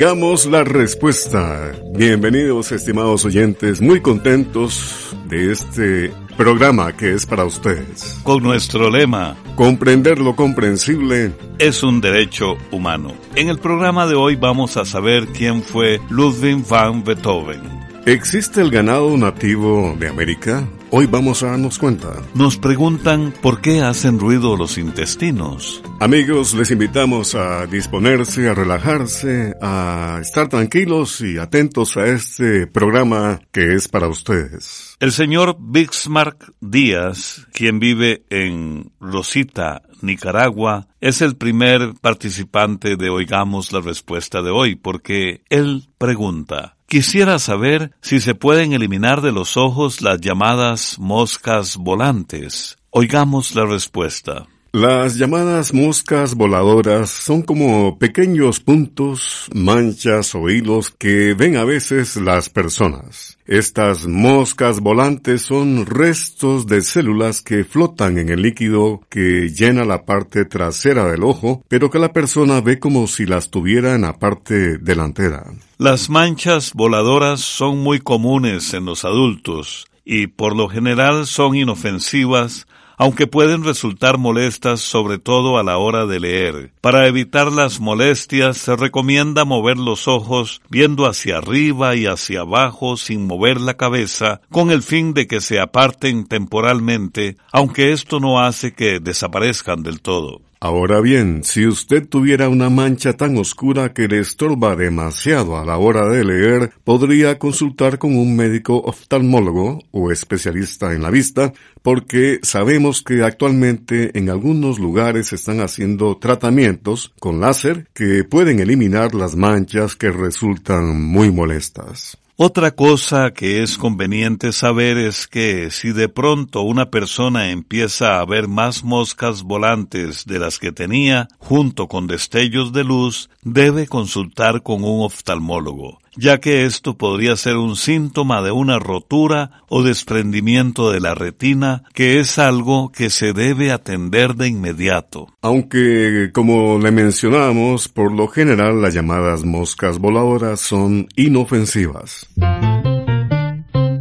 Oigamos la respuesta. Bienvenidos, estimados oyentes, muy contentos de este programa que es para ustedes. Con nuestro lema, comprender lo comprensible es un derecho humano. En el programa de hoy vamos a saber quién fue Ludwig van Beethoven. ¿Existe el ganado nativo de América? Hoy vamos a darnos cuenta. Nos preguntan por qué hacen ruido los intestinos. Amigos, les invitamos a disponerse, a relajarse, a estar tranquilos y atentos a este programa que es para ustedes. El señor Bismarck Díaz, quien vive en Rosita, Nicaragua, es el primer participante de Oigamos la Respuesta de hoy, porque él pregunta, Quisiera saber si se pueden eliminar de los ojos las llamadas moscas volantes. Oigamos la respuesta. Las llamadas moscas voladoras son como pequeños puntos, manchas o hilos que ven a veces las personas. Estas moscas volantes son restos de células que flotan en el líquido que llena la parte trasera del ojo, pero que la persona ve como si las tuviera en la parte delantera. Las manchas voladoras son muy comunes en los adultos y por lo general son inofensivas aunque pueden resultar molestas sobre todo a la hora de leer. Para evitar las molestias se recomienda mover los ojos viendo hacia arriba y hacia abajo sin mover la cabeza con el fin de que se aparten temporalmente, aunque esto no hace que desaparezcan del todo. Ahora bien, si usted tuviera una mancha tan oscura que le estorba demasiado a la hora de leer, podría consultar con un médico oftalmólogo o especialista en la vista, porque sabemos que actualmente en algunos lugares están haciendo tratamientos con láser que pueden eliminar las manchas que resultan muy molestas. Otra cosa que es conveniente saber es que si de pronto una persona empieza a ver más moscas volantes de las que tenía, junto con destellos de luz, debe consultar con un oftalmólogo ya que esto podría ser un síntoma de una rotura o desprendimiento de la retina, que es algo que se debe atender de inmediato. Aunque, como le mencionamos, por lo general las llamadas moscas voladoras son inofensivas.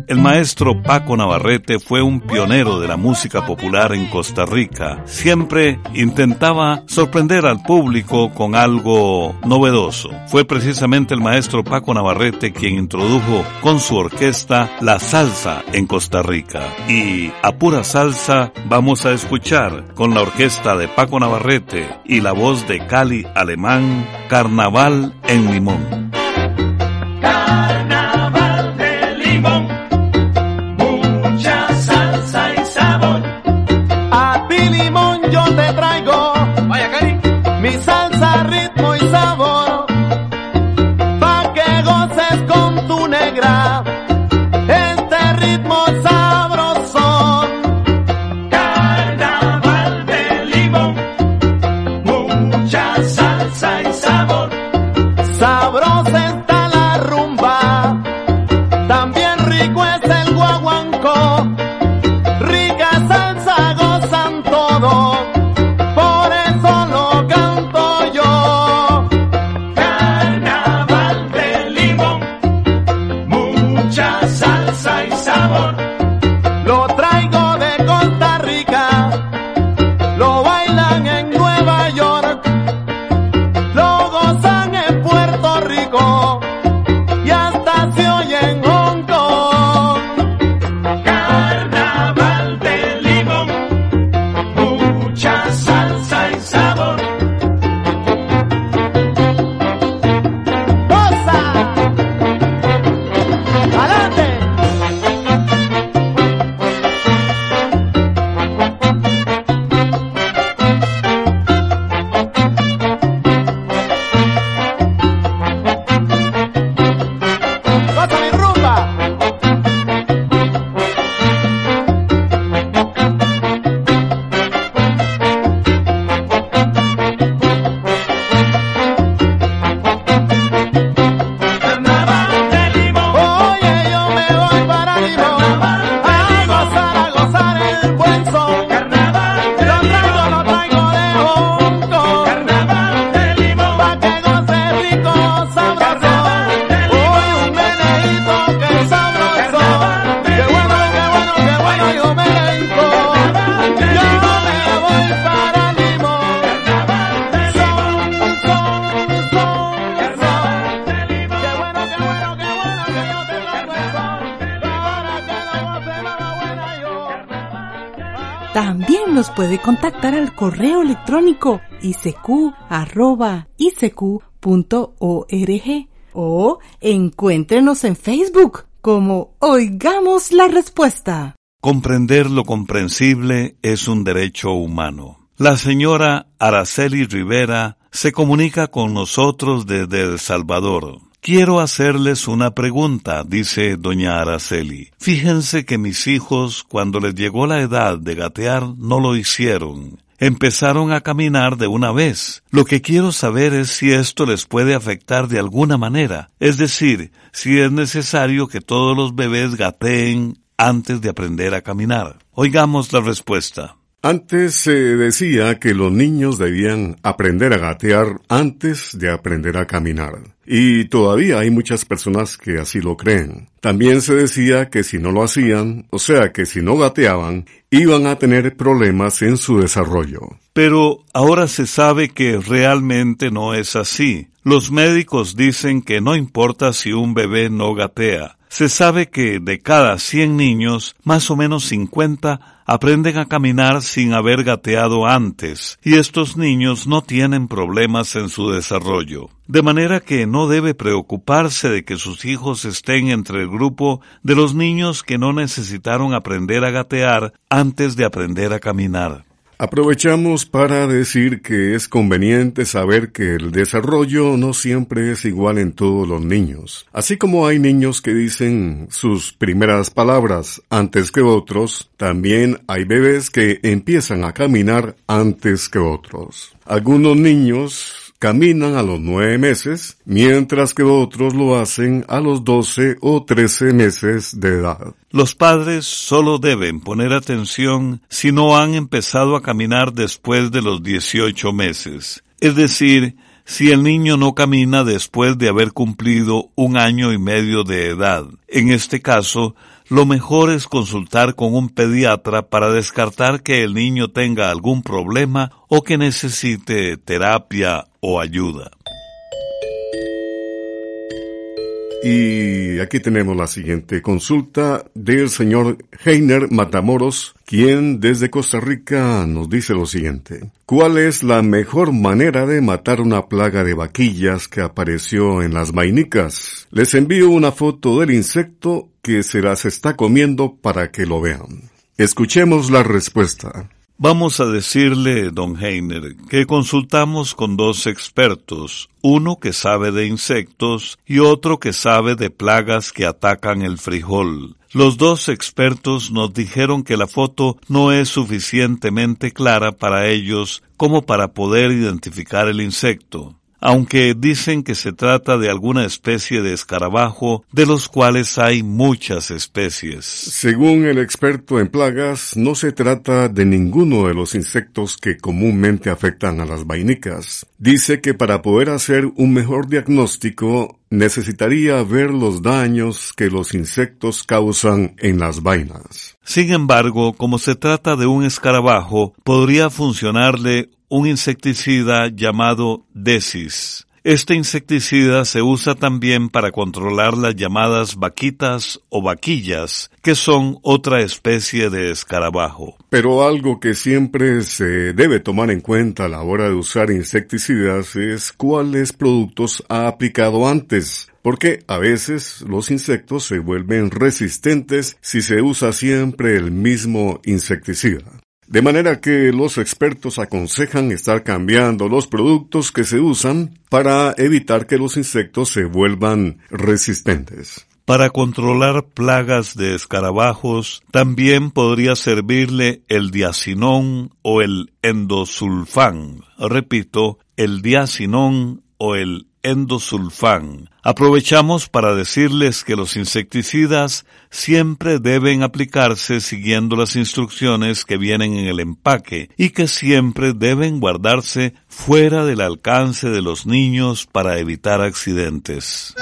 El maestro Paco Navarrete fue un pionero de la música popular en Costa Rica. Siempre intentaba sorprender al público con algo novedoso. Fue precisamente el maestro Paco Navarrete quien introdujo con su orquesta la salsa en Costa Rica. Y a pura salsa vamos a escuchar con la orquesta de Paco Navarrete y la voz de Cali Alemán, Carnaval en Limón. Puede contactar al correo electrónico isq.org o encuéntrenos en Facebook como Oigamos la Respuesta. Comprender lo comprensible es un derecho humano. La señora Araceli Rivera se comunica con nosotros desde El Salvador. Quiero hacerles una pregunta, dice doña Araceli. Fíjense que mis hijos, cuando les llegó la edad de gatear, no lo hicieron. Empezaron a caminar de una vez. Lo que quiero saber es si esto les puede afectar de alguna manera. Es decir, si es necesario que todos los bebés gateen antes de aprender a caminar. Oigamos la respuesta. Antes se decía que los niños debían aprender a gatear antes de aprender a caminar. Y todavía hay muchas personas que así lo creen. También se decía que si no lo hacían, o sea que si no gateaban, iban a tener problemas en su desarrollo. Pero ahora se sabe que realmente no es así. Los médicos dicen que no importa si un bebé no gatea. Se sabe que de cada 100 niños, más o menos 50 aprenden a caminar sin haber gateado antes, y estos niños no tienen problemas en su desarrollo. De manera que no debe preocuparse de que sus hijos estén entre el grupo de los niños que no necesitaron aprender a gatear antes de aprender a caminar. Aprovechamos para decir que es conveniente saber que el desarrollo no siempre es igual en todos los niños. Así como hay niños que dicen sus primeras palabras antes que otros, también hay bebés que empiezan a caminar antes que otros. Algunos niños caminan a los nueve meses, mientras que otros lo hacen a los doce o trece meses de edad. Los padres solo deben poner atención si no han empezado a caminar después de los dieciocho meses, es decir, si el niño no camina después de haber cumplido un año y medio de edad. En este caso, lo mejor es consultar con un pediatra para descartar que el niño tenga algún problema o que necesite terapia o ayuda. Y aquí tenemos la siguiente consulta del señor Heiner Matamoros, quien desde Costa Rica nos dice lo siguiente. ¿Cuál es la mejor manera de matar una plaga de vaquillas que apareció en las vainicas? Les envío una foto del insecto que se las está comiendo para que lo vean. Escuchemos la respuesta. Vamos a decirle, don Heiner, que consultamos con dos expertos, uno que sabe de insectos y otro que sabe de plagas que atacan el frijol. Los dos expertos nos dijeron que la foto no es suficientemente clara para ellos como para poder identificar el insecto aunque dicen que se trata de alguna especie de escarabajo, de los cuales hay muchas especies. Según el experto en plagas, no se trata de ninguno de los insectos que comúnmente afectan a las vainicas. Dice que para poder hacer un mejor diagnóstico necesitaría ver los daños que los insectos causan en las vainas. Sin embargo, como se trata de un escarabajo, podría funcionarle un insecticida llamado Desis. Este insecticida se usa también para controlar las llamadas vaquitas o vaquillas, que son otra especie de escarabajo. Pero algo que siempre se debe tomar en cuenta a la hora de usar insecticidas es cuáles productos ha aplicado antes, porque a veces los insectos se vuelven resistentes si se usa siempre el mismo insecticida. De manera que los expertos aconsejan estar cambiando los productos que se usan para evitar que los insectos se vuelvan resistentes. Para controlar plagas de escarabajos también podría servirle el diacinón o el endosulfán. Repito, el diacinón o el endosulfán. Aprovechamos para decirles que los insecticidas siempre deben aplicarse siguiendo las instrucciones que vienen en el empaque y que siempre deben guardarse fuera del alcance de los niños para evitar accidentes.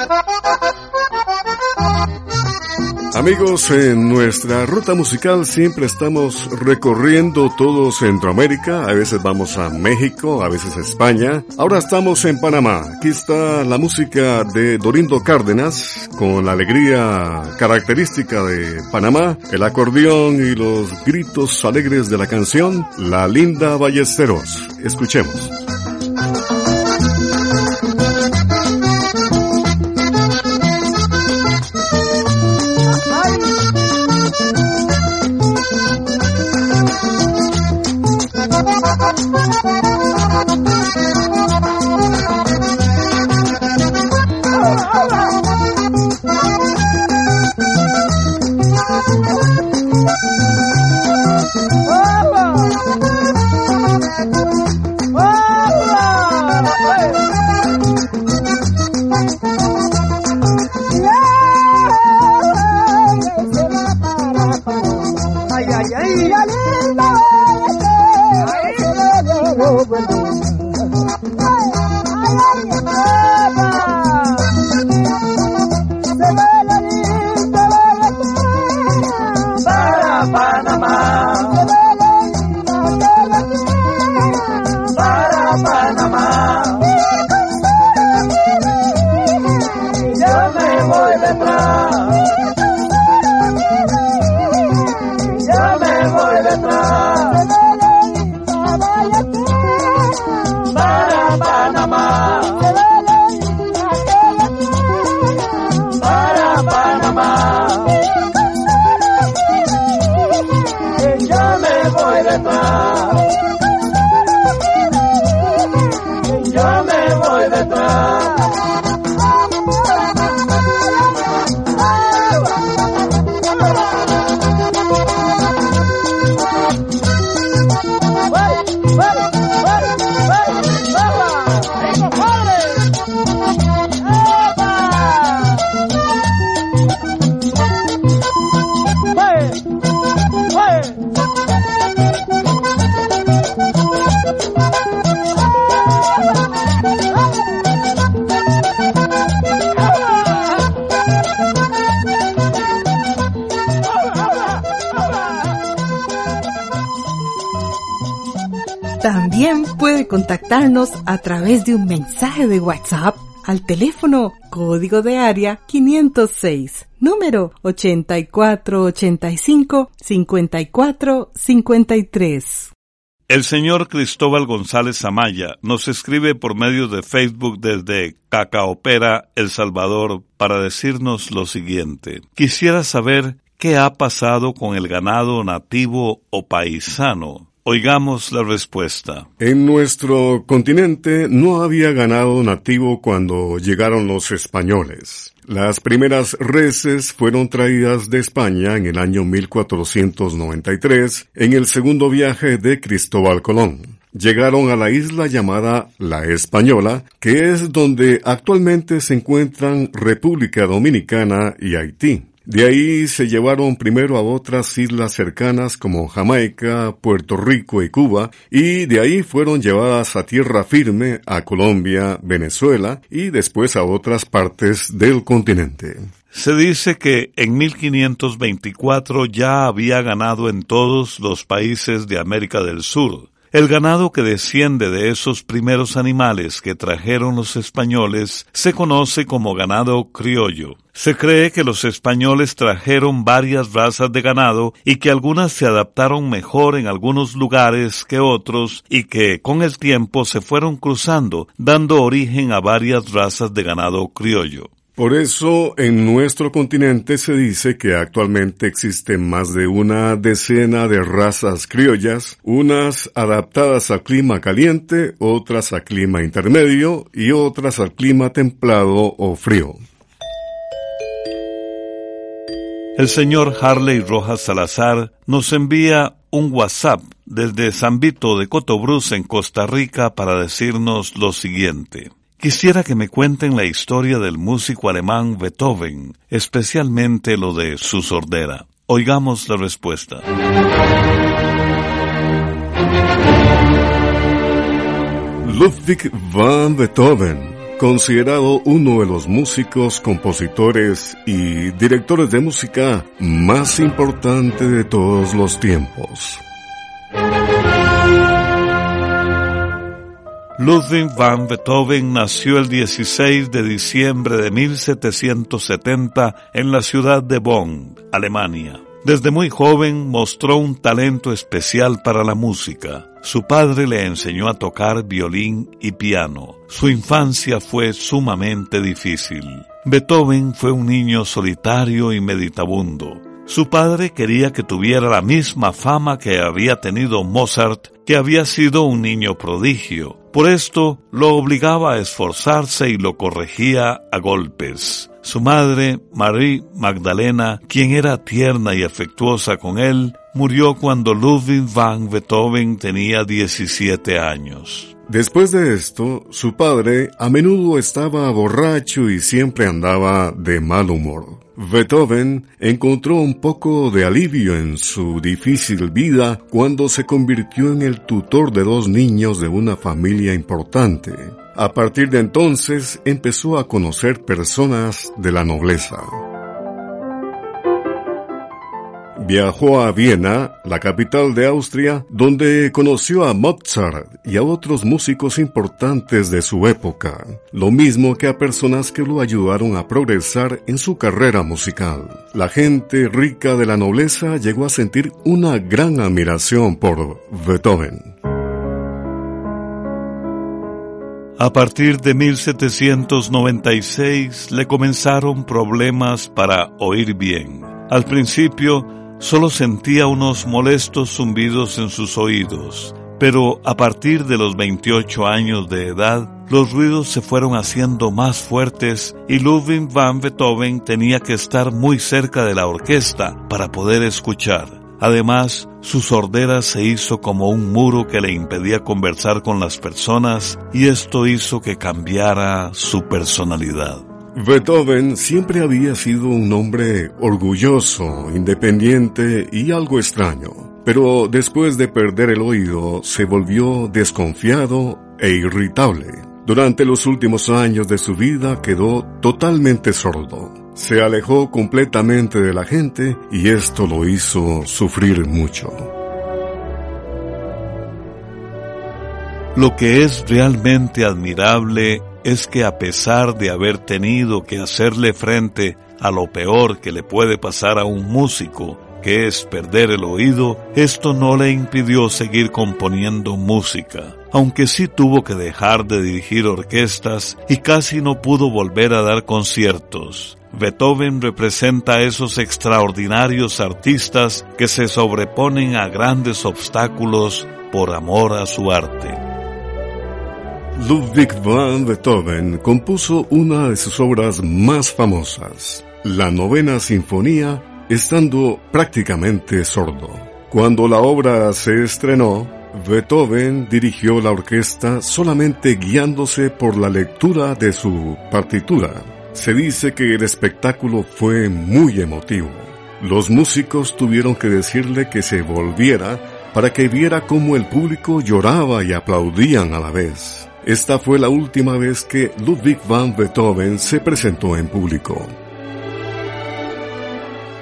Amigos, en nuestra ruta musical siempre estamos recorriendo todo Centroamérica, a veces vamos a México, a veces a España, ahora estamos en Panamá, aquí está la música de Dorindo Cárdenas, con la alegría característica de Panamá, el acordeón y los gritos alegres de la canción La Linda Ballesteros. Escuchemos. Contactarnos a través de un mensaje de WhatsApp al teléfono código de área 506, número 8485-5453. El señor Cristóbal González Amaya nos escribe por medio de Facebook desde Cacaopera, El Salvador, para decirnos lo siguiente. Quisiera saber qué ha pasado con el ganado nativo o paisano Oigamos la respuesta. En nuestro continente no había ganado nativo cuando llegaron los españoles. Las primeras reses fueron traídas de España en el año 1493 en el segundo viaje de Cristóbal Colón. Llegaron a la isla llamada La Española, que es donde actualmente se encuentran República Dominicana y Haití. De ahí se llevaron primero a otras islas cercanas como Jamaica, Puerto Rico y Cuba, y de ahí fueron llevadas a tierra firme a Colombia, Venezuela y después a otras partes del continente. Se dice que en 1524 ya había ganado en todos los países de América del Sur, el ganado que desciende de esos primeros animales que trajeron los españoles se conoce como ganado criollo. Se cree que los españoles trajeron varias razas de ganado y que algunas se adaptaron mejor en algunos lugares que otros y que con el tiempo se fueron cruzando, dando origen a varias razas de ganado criollo. Por eso en nuestro continente se dice que actualmente existen más de una decena de razas criollas, unas adaptadas al clima caliente, otras al clima intermedio y otras al clima templado o frío. El señor Harley Rojas Salazar nos envía un WhatsApp desde San Vito de Cotobruz en Costa Rica para decirnos lo siguiente. Quisiera que me cuenten la historia del músico alemán Beethoven, especialmente lo de su sordera. Oigamos la respuesta. Ludwig van Beethoven, considerado uno de los músicos, compositores y directores de música más importante de todos los tiempos. Ludwig van Beethoven nació el 16 de diciembre de 1770 en la ciudad de Bonn, Alemania. Desde muy joven mostró un talento especial para la música. Su padre le enseñó a tocar violín y piano. Su infancia fue sumamente difícil. Beethoven fue un niño solitario y meditabundo. Su padre quería que tuviera la misma fama que había tenido Mozart, que había sido un niño prodigio. Por esto lo obligaba a esforzarse y lo corregía a golpes. Su madre, Marie Magdalena, quien era tierna y afectuosa con él, murió cuando Ludwig van Beethoven tenía 17 años. Después de esto, su padre a menudo estaba borracho y siempre andaba de mal humor. Beethoven encontró un poco de alivio en su difícil vida cuando se convirtió en el tutor de dos niños de una familia importante. A partir de entonces empezó a conocer personas de la nobleza. Viajó a Viena, la capital de Austria, donde conoció a Mozart y a otros músicos importantes de su época, lo mismo que a personas que lo ayudaron a progresar en su carrera musical. La gente rica de la nobleza llegó a sentir una gran admiración por Beethoven. A partir de 1796 le comenzaron problemas para oír bien. Al principio, Solo sentía unos molestos zumbidos en sus oídos, pero a partir de los 28 años de edad, los ruidos se fueron haciendo más fuertes y Ludwig van Beethoven tenía que estar muy cerca de la orquesta para poder escuchar. Además, su sordera se hizo como un muro que le impedía conversar con las personas y esto hizo que cambiara su personalidad. Beethoven siempre había sido un hombre orgulloso, independiente y algo extraño, pero después de perder el oído se volvió desconfiado e irritable. Durante los últimos años de su vida quedó totalmente sordo. Se alejó completamente de la gente y esto lo hizo sufrir mucho. Lo que es realmente admirable es que a pesar de haber tenido que hacerle frente a lo peor que le puede pasar a un músico, que es perder el oído, esto no le impidió seguir componiendo música, aunque sí tuvo que dejar de dirigir orquestas y casi no pudo volver a dar conciertos. Beethoven representa a esos extraordinarios artistas que se sobreponen a grandes obstáculos por amor a su arte. Ludwig van Beethoven compuso una de sus obras más famosas, la novena sinfonía, estando prácticamente sordo. Cuando la obra se estrenó, Beethoven dirigió la orquesta solamente guiándose por la lectura de su partitura. Se dice que el espectáculo fue muy emotivo. Los músicos tuvieron que decirle que se volviera para que viera cómo el público lloraba y aplaudían a la vez. Esta fue la última vez que Ludwig van Beethoven se presentó en público.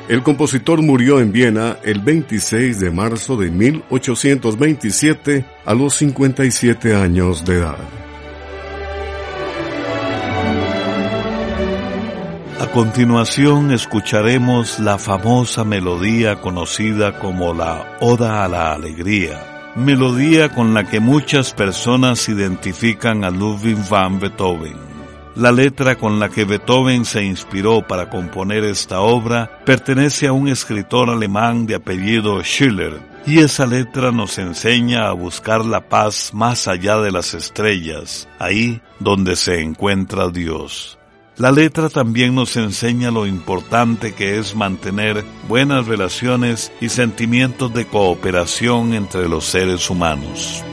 El compositor murió en Viena el 26 de marzo de 1827 a los 57 años de edad. A continuación escucharemos la famosa melodía conocida como la Oda a la Alegría melodía con la que muchas personas identifican a Ludwig van Beethoven. La letra con la que Beethoven se inspiró para componer esta obra pertenece a un escritor alemán de apellido Schiller, y esa letra nos enseña a buscar la paz más allá de las estrellas, ahí donde se encuentra Dios. La letra también nos enseña lo importante que es mantener buenas relaciones y sentimientos de cooperación entre los seres humanos.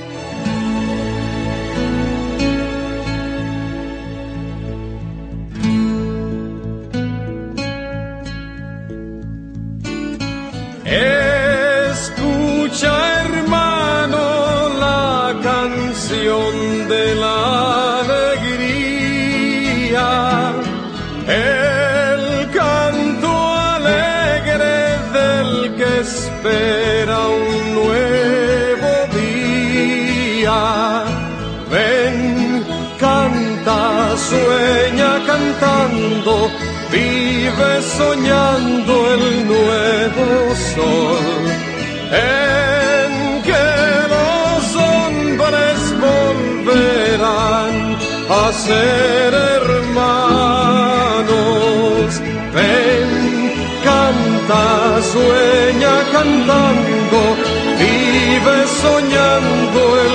Soñando el nuevo sol. En que los hombres volverán a ser hermanos. Ven, canta, sueña cantando, vive soñando el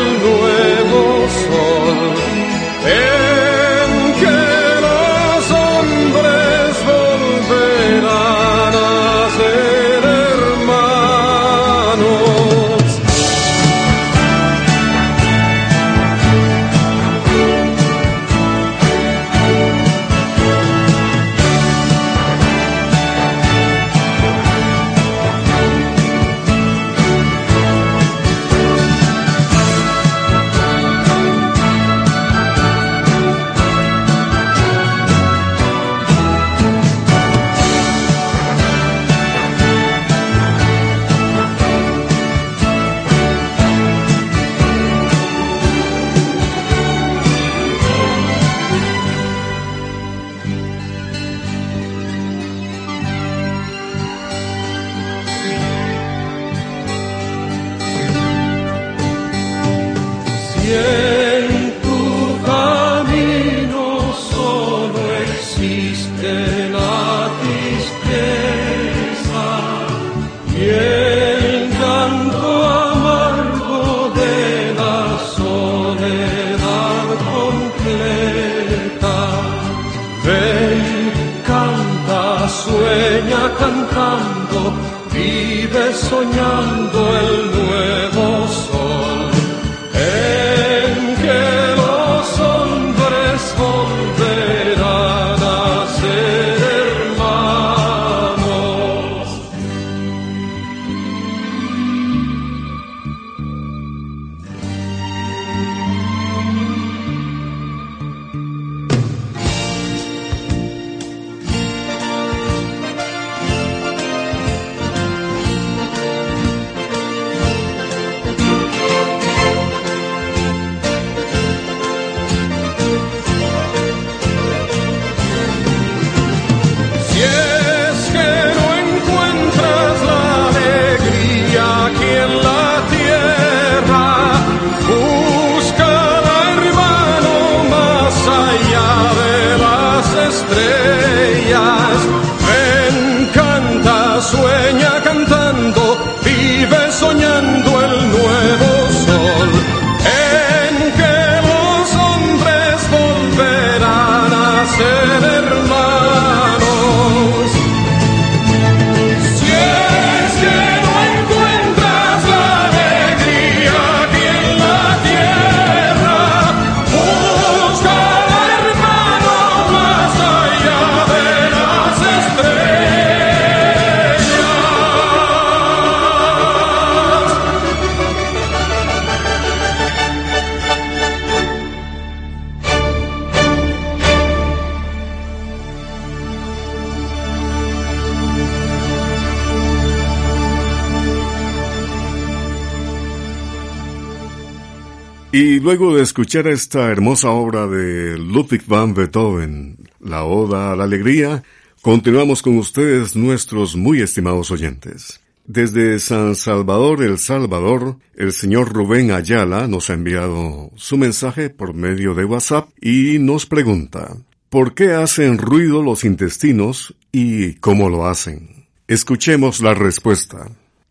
luego de escuchar esta hermosa obra de Ludwig van Beethoven, La Oda a la Alegría, continuamos con ustedes nuestros muy estimados oyentes. Desde San Salvador, El Salvador, el señor Rubén Ayala nos ha enviado su mensaje por medio de WhatsApp y nos pregunta, ¿por qué hacen ruido los intestinos y cómo lo hacen? Escuchemos la respuesta.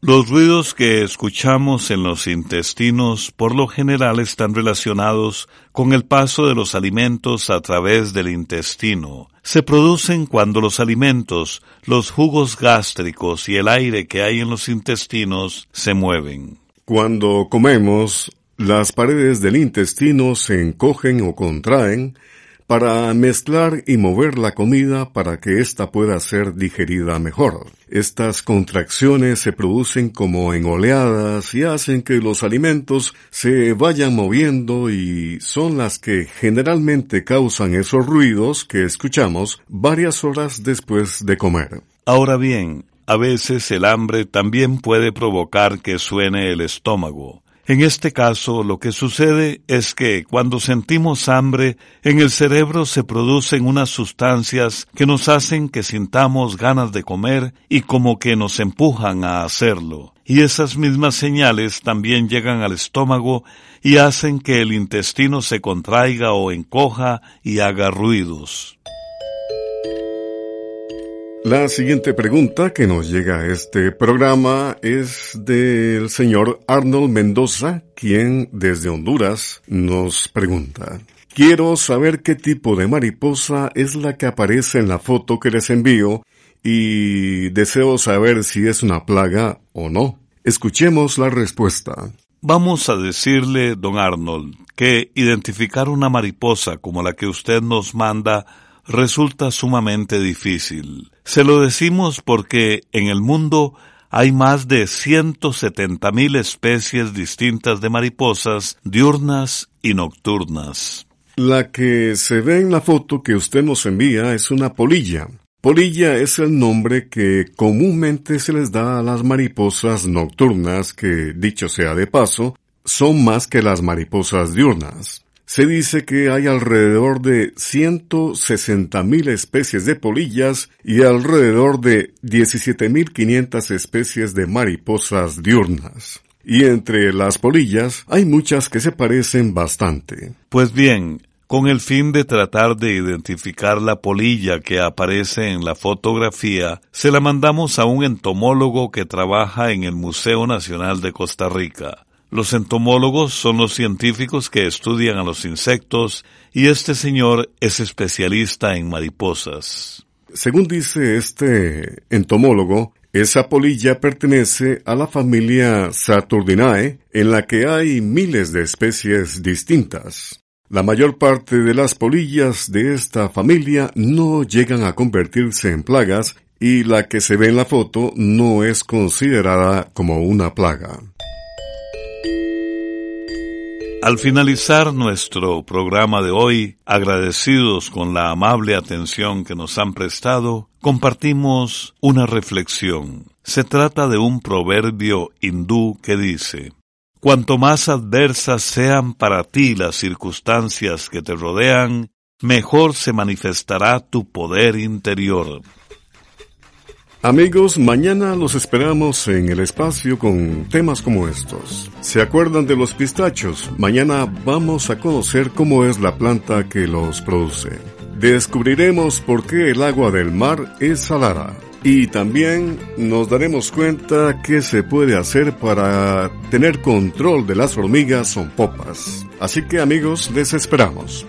Los ruidos que escuchamos en los intestinos por lo general están relacionados con el paso de los alimentos a través del intestino. Se producen cuando los alimentos, los jugos gástricos y el aire que hay en los intestinos se mueven. Cuando comemos, las paredes del intestino se encogen o contraen para mezclar y mover la comida para que ésta pueda ser digerida mejor. Estas contracciones se producen como en oleadas y hacen que los alimentos se vayan moviendo y son las que generalmente causan esos ruidos que escuchamos varias horas después de comer. Ahora bien, a veces el hambre también puede provocar que suene el estómago. En este caso, lo que sucede es que cuando sentimos hambre, en el cerebro se producen unas sustancias que nos hacen que sintamos ganas de comer y como que nos empujan a hacerlo. Y esas mismas señales también llegan al estómago y hacen que el intestino se contraiga o encoja y haga ruidos. La siguiente pregunta que nos llega a este programa es del señor Arnold Mendoza, quien desde Honduras nos pregunta. Quiero saber qué tipo de mariposa es la que aparece en la foto que les envío y deseo saber si es una plaga o no. Escuchemos la respuesta. Vamos a decirle, don Arnold, que identificar una mariposa como la que usted nos manda resulta sumamente difícil. Se lo decimos porque en el mundo hay más de 170 mil especies distintas de mariposas diurnas y nocturnas. La que se ve en la foto que usted nos envía es una polilla. Polilla es el nombre que comúnmente se les da a las mariposas nocturnas que, dicho sea de paso, son más que las mariposas diurnas. Se dice que hay alrededor de 160.000 especies de polillas y alrededor de 17.500 especies de mariposas diurnas. Y entre las polillas hay muchas que se parecen bastante. Pues bien, con el fin de tratar de identificar la polilla que aparece en la fotografía, se la mandamos a un entomólogo que trabaja en el Museo Nacional de Costa Rica. Los entomólogos son los científicos que estudian a los insectos y este señor es especialista en mariposas. Según dice este entomólogo, esa polilla pertenece a la familia Saturninae, en la que hay miles de especies distintas. La mayor parte de las polillas de esta familia no llegan a convertirse en plagas y la que se ve en la foto no es considerada como una plaga. Al finalizar nuestro programa de hoy, agradecidos con la amable atención que nos han prestado, compartimos una reflexión. Se trata de un proverbio hindú que dice, Cuanto más adversas sean para ti las circunstancias que te rodean, mejor se manifestará tu poder interior. Amigos, mañana los esperamos en el espacio con temas como estos. ¿Se acuerdan de los pistachos? Mañana vamos a conocer cómo es la planta que los produce. Descubriremos por qué el agua del mar es salada. Y también nos daremos cuenta qué se puede hacer para tener control de las hormigas o popas. Así que amigos, les esperamos.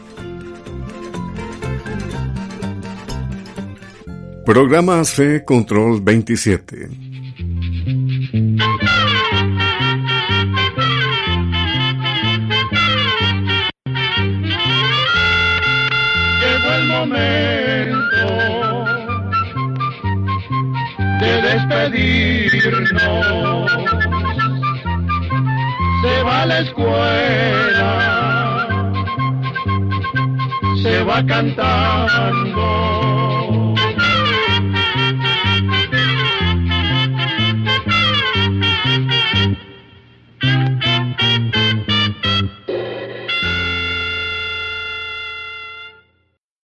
Programa C Control 27. Llegó el momento de despedirnos. Se va a la escuela, se va cantando